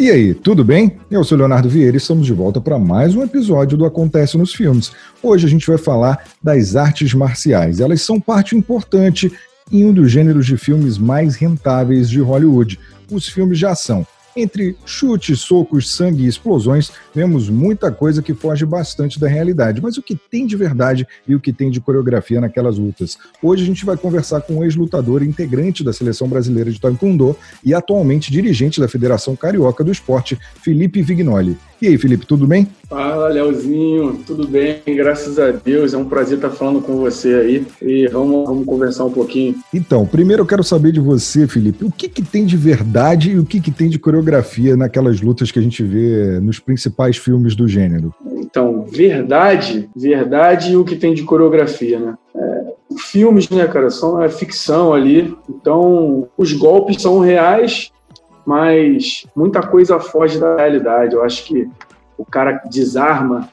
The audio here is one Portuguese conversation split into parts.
E aí, tudo bem? Eu sou Leonardo Vieira e estamos de volta para mais um episódio do Acontece nos Filmes. Hoje a gente vai falar das artes marciais. Elas são parte importante em um dos gêneros de filmes mais rentáveis de Hollywood, os filmes de ação. Entre chutes, socos, sangue e explosões, vemos muita coisa que foge bastante da realidade. Mas o que tem de verdade e o que tem de coreografia naquelas lutas? Hoje a gente vai conversar com um ex-lutador integrante da seleção brasileira de Taekwondo e atualmente dirigente da Federação Carioca do Esporte, Felipe Vignoli. E aí, Felipe, tudo bem? Fala, Leozinho, tudo bem? Graças a Deus, é um prazer estar falando com você aí e vamos, vamos conversar um pouquinho. Então, primeiro eu quero saber de você, Felipe, o que, que tem de verdade e o que, que tem de coreografia naquelas lutas que a gente vê nos principais filmes do gênero? Então, verdade, verdade e o que tem de coreografia, né? É, filmes, né, cara, são a ficção ali, então os golpes são reais mas muita coisa foge da realidade. Eu acho que o cara desarma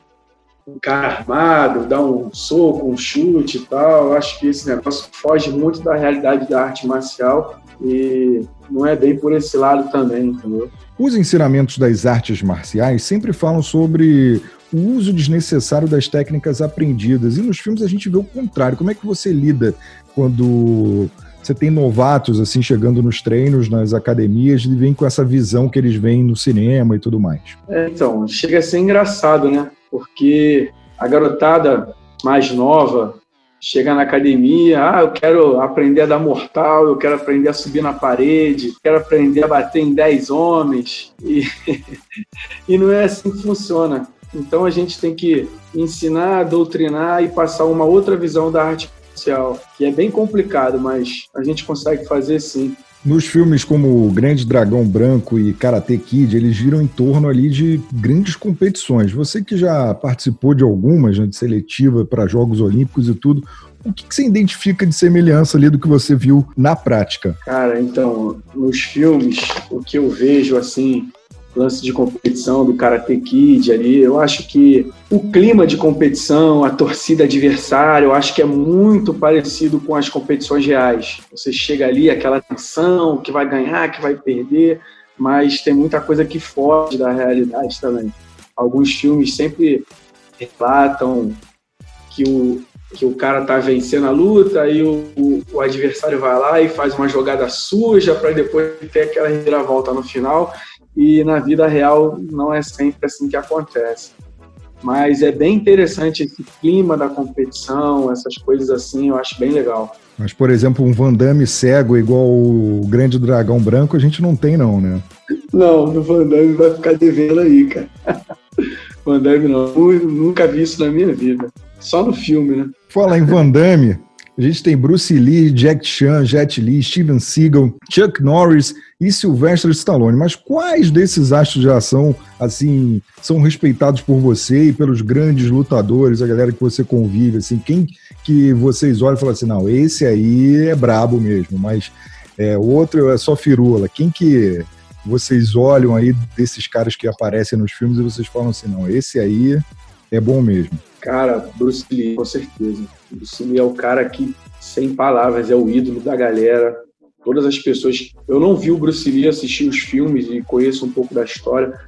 um cara armado, dá um soco, um chute e tal. Eu acho que esse negócio foge muito da realidade da arte marcial e não é bem por esse lado também, entendeu? Os ensinamentos das artes marciais sempre falam sobre o uso desnecessário das técnicas aprendidas. E nos filmes a gente vê o contrário. Como é que você lida quando você tem novatos assim chegando nos treinos, nas academias, e vem com essa visão que eles veem no cinema e tudo mais. É, então, chega a ser engraçado, né? Porque a garotada mais nova chega na academia, ah, eu quero aprender a dar mortal, eu quero aprender a subir na parede, quero aprender a bater em 10 homens. E, e não é assim que funciona. Então a gente tem que ensinar, doutrinar e passar uma outra visão da arte que é bem complicado, mas a gente consegue fazer sim. Nos filmes como Grande Dragão Branco e Karate Kid, eles giram em torno ali de grandes competições. Você que já participou de algumas, né, de seletiva para Jogos Olímpicos e tudo, o que, que, você identifica de semelhança ali do que você viu na prática? Cara, então, nos filmes, o que eu vejo, assim, lance de competição do Karate Kid ali. Eu acho que o clima de competição, a torcida adversária, eu acho que é muito parecido com as competições reais. Você chega ali, aquela tensão, que vai ganhar, que vai perder, mas tem muita coisa que foge da realidade também. Alguns filmes sempre relatam que o, que o cara tá vencendo a luta e o, o, o adversário vai lá e faz uma jogada suja para depois ter aquela reviravolta no final e na vida real não é sempre assim que acontece. Mas é bem interessante esse clima da competição, essas coisas assim, eu acho bem legal. Mas, por exemplo, um Van Damme cego igual o Grande Dragão Branco, a gente não tem, não, né? Não, o Van Damme vai ficar devendo aí, cara. Van Damme não. nunca vi isso na minha vida. Só no filme, né? Fala em Van Damme, a gente tem Bruce Lee, Jack Chan, Jet Li, Steven Seagal, Chuck Norris e Sylvester Stallone. Mas quais desses astros de ação, assim, são respeitados por você e pelos grandes lutadores, a galera que você convive, assim, quem que vocês olham e falam assim, não, esse aí é brabo mesmo, mas é, o outro é só firula. Quem que vocês olham aí desses caras que aparecem nos filmes e vocês falam assim, não, esse aí é bom mesmo? Cara, Bruce Lee, com certeza. Bruce Lee é o cara que, sem palavras, é o ídolo da galera. Todas as pessoas. Eu não vi o Bruce Lee assistir os filmes e conheço um pouco da história,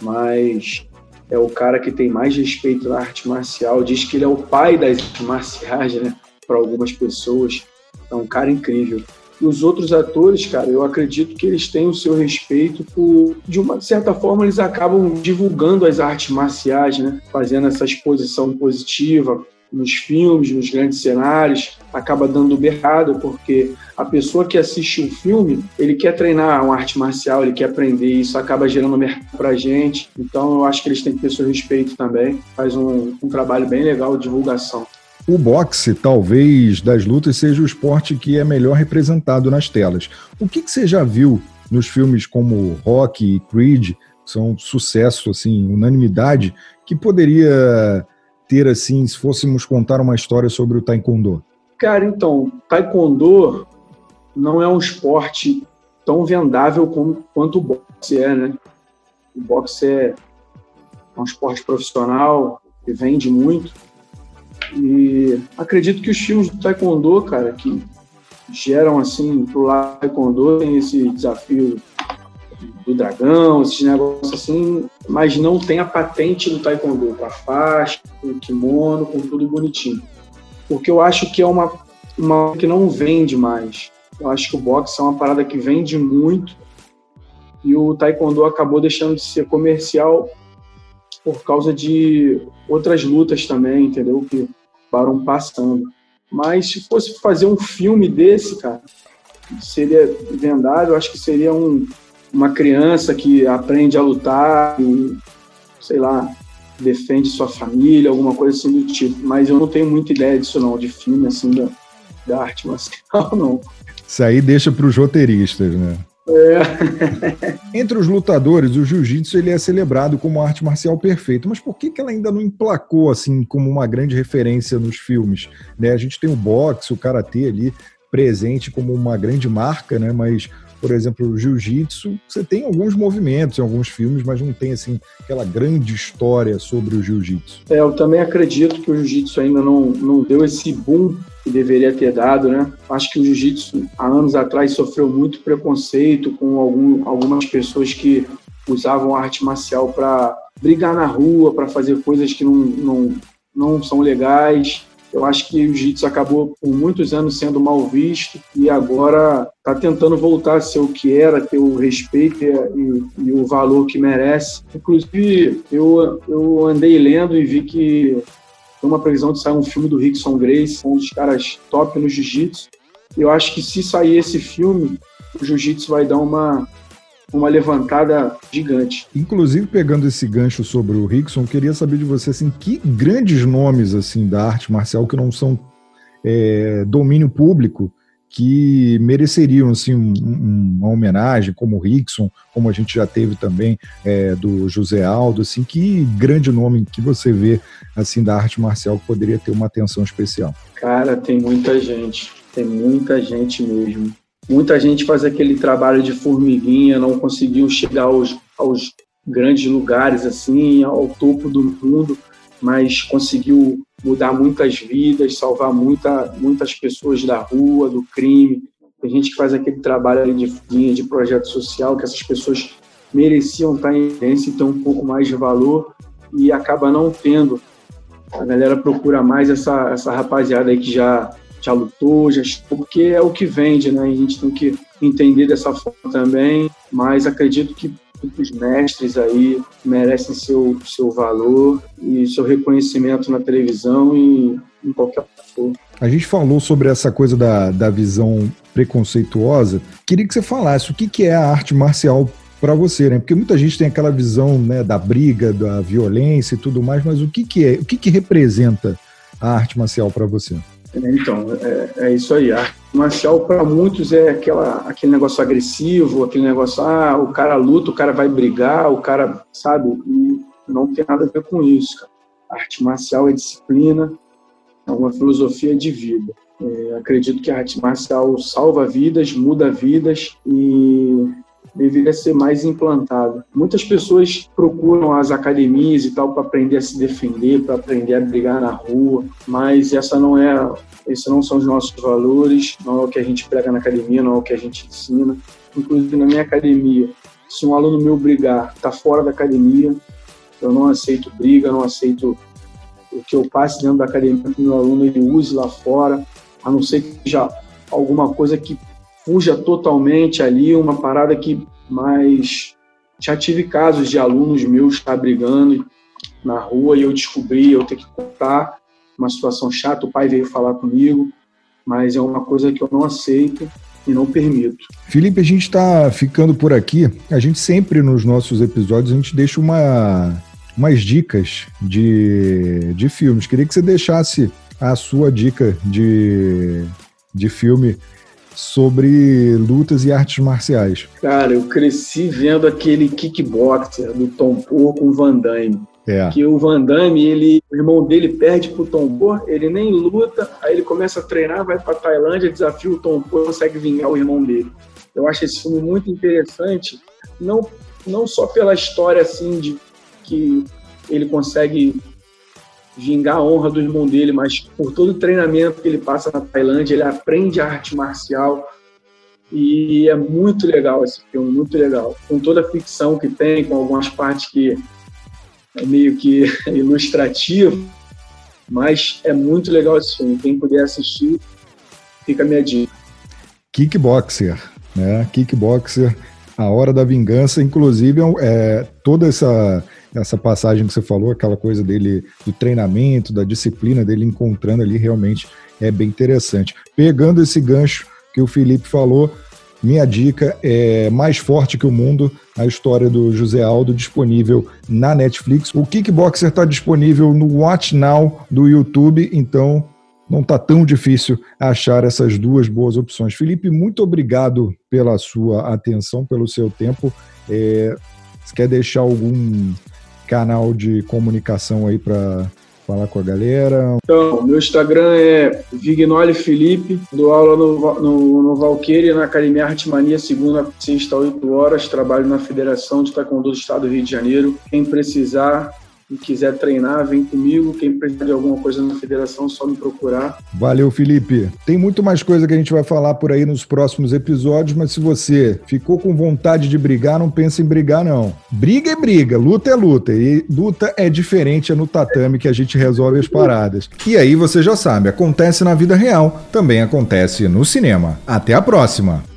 mas é o cara que tem mais respeito na arte marcial. Diz que ele é o pai das artes marciais, né? Para algumas pessoas. É um cara incrível. E os outros atores, cara, eu acredito que eles têm o seu respeito por, de uma certa forma, eles acabam divulgando as artes marciais, né? Fazendo essa exposição positiva nos filmes, nos grandes cenários, acaba dando berrado, porque a pessoa que assiste um filme, ele quer treinar uma arte marcial, ele quer aprender, isso acaba gerando mercado pra gente. Então eu acho que eles têm que ter seu respeito também. Faz um, um trabalho bem legal de divulgação. O boxe, talvez, das lutas, seja o esporte que é melhor representado nas telas. O que, que você já viu nos filmes como Rock e Creed, que são sucesso, assim, unanimidade, que poderia ter, assim, se fôssemos contar uma história sobre o Taekwondo? Cara, então, Taekwondo não é um esporte tão vendável como, quanto o boxe é, né? O boxe é um esporte profissional que vende muito, e acredito que os filmes do Taekwondo, cara, que geram assim pro lado do Taekwondo, tem esse desafio do dragão, esses negócios assim, mas não tem a patente do taekwondo, com a faixa, com o kimono, com tudo bonitinho. Porque eu acho que é uma, uma que não vende mais. Eu acho que o boxe é uma parada que vende muito e o taekwondo acabou deixando de ser comercial por causa de outras lutas também, entendeu? Que param passando. Mas se fosse fazer um filme desse, cara, seria vendável, acho que seria um, uma criança que aprende a lutar e, sei lá, defende sua família, alguma coisa assim do tipo. Mas eu não tenho muita ideia disso não, de filme assim da, da arte marcial, não. Isso aí deixa para os roteiristas, né? É. Entre os lutadores, o jiu-jitsu ele é celebrado como arte marcial perfeita, mas por que, que ela ainda não emplacou assim como uma grande referência nos filmes? Né? A gente tem o boxe, o karatê ali presente como uma grande marca, né? Mas por exemplo, o jiu-jitsu, você tem alguns movimentos em alguns filmes, mas não tem assim aquela grande história sobre o jiu-jitsu. É, eu também acredito que o jiu-jitsu ainda não, não deu esse boom que deveria ter dado, né? Acho que o jiu-jitsu há anos atrás sofreu muito preconceito com algum, algumas pessoas que usavam arte marcial para brigar na rua, para fazer coisas que não, não, não são legais. Eu acho que o jiu-jitsu acabou por muitos anos sendo mal visto e agora está tentando voltar a ser o que era, ter o respeito e, e, o valor que merece. Inclusive, eu, eu andei lendo e vi que tem uma previsão de sair um filme do Rickson Grace, um dos caras top no jiu-jitsu. Eu acho que se sair esse filme, o jiu-jitsu vai dar uma, uma levantada gigante. Inclusive, pegando esse gancho sobre o Rickson, queria saber de você, assim, que grandes nomes, assim, da arte marcial que não são é, domínio público que mereceriam assim, um, um, uma homenagem, como o Rickson, como a gente já teve também é, do José Aldo, assim, que grande nome que você vê assim da arte marcial que poderia ter uma atenção especial? Cara, tem muita gente, tem muita gente mesmo. Muita gente faz aquele trabalho de formiguinha, não conseguiu chegar aos, aos grandes lugares, assim, ao topo do mundo, mas conseguiu mudar muitas vidas, salvar muita, muitas pessoas da rua, do crime. Tem gente que faz aquele trabalho de, de projeto social, que essas pessoas mereciam estar em evidência e ter um pouco mais de valor e acaba não tendo. A galera procura mais essa, essa rapaziada aí que já já lutou, já porque é o que vende, né? A gente tem que entender dessa forma também, mas acredito que os mestres aí merecem seu, seu valor e seu reconhecimento na televisão e em qualquer forma. A gente falou sobre essa coisa da, da visão preconceituosa. Queria que você falasse o que, que é a arte marcial para você, né? Porque muita gente tem aquela visão né, da briga, da violência e tudo mais, mas o que, que é, o que, que representa a arte marcial para você? Então, é, é, isso aí. A arte marcial, para muitos, é aquela, aquele negócio agressivo, aquele negócio, ah, o cara luta, o cara vai brigar, o cara, sabe? E não tem nada a ver com isso, cara. A arte marcial é disciplina, é uma filosofia de vida. É, acredito que a arte marcial salva vidas, muda vidas e deveria ser mais implantada. Muitas pessoas procuram as academias e tal para aprender a se defender, para aprender a brigar na rua, mas essa não é, esses não são os nossos valores, não é o que a gente prega na academia, não é o que a gente ensina. Inclusive na minha academia, se um aluno meu brigar, está fora da academia, eu não aceito briga, não aceito o que eu passe dentro da academia que meu aluno ele use lá fora, a não ser que já alguma coisa que fuja totalmente ali, uma parada que mais já tive casos de alunos meus estar brigando na rua e eu descobri, eu ter que contar uma situação chata, o pai veio falar comigo, mas é uma coisa que eu não aceito e não permito. Felipe, a gente está ficando por aqui. A gente sempre nos nossos episódios a gente deixa uma, umas dicas de, de filmes. Queria que você deixasse a sua dica de, de filme sobre lutas e artes marciais? Cara, eu cresci vendo aquele kickboxer do Tom Poor com o Van Damme. É. Que o Van Damme, ele, o irmão dele perde pro Tom Poor, ele nem luta, aí ele começa a treinar, vai pra Tailândia, desafia o Tom Poor, consegue vingar o irmão dele. Eu acho esse filme muito interessante, não, não só pela história assim de que ele consegue vingar a honra do irmão dele, mas por todo o treinamento que ele passa na Tailândia, ele aprende arte marcial E é muito legal esse filme, muito legal. Com toda a ficção que tem, com algumas partes que é meio que ilustrativo, mas é muito legal esse filme. Quem puder assistir, fica a minha dica. Kickboxer, né? Kickboxer, A Hora da Vingança, inclusive é, toda essa essa passagem que você falou, aquela coisa dele do treinamento, da disciplina dele encontrando ali realmente é bem interessante. Pegando esse gancho que o Felipe falou, minha dica é Mais Forte que o Mundo, a história do José Aldo, disponível na Netflix. O Kickboxer está disponível no Watch Now do YouTube, então não está tão difícil achar essas duas boas opções. Felipe, muito obrigado pela sua atenção, pelo seu tempo. É, quer deixar algum canal de comunicação aí para falar com a galera? Então, meu Instagram é Vignoli Felipe, dou aula no, no, no Valqueire, na Academia Arte Mania, segunda, sexta, oito horas, trabalho na Federação de Taekwondo do Estado do Rio de Janeiro. Quem precisar, e quiser treinar, vem comigo. Quem precisar de alguma coisa na federação, só me procurar. Valeu, Felipe. Tem muito mais coisa que a gente vai falar por aí nos próximos episódios, mas se você ficou com vontade de brigar, não pense em brigar, não. Briga é briga, luta é luta. E luta é diferente, é no tatame que a gente resolve as paradas. E aí você já sabe, acontece na vida real, também acontece no cinema. Até a próxima!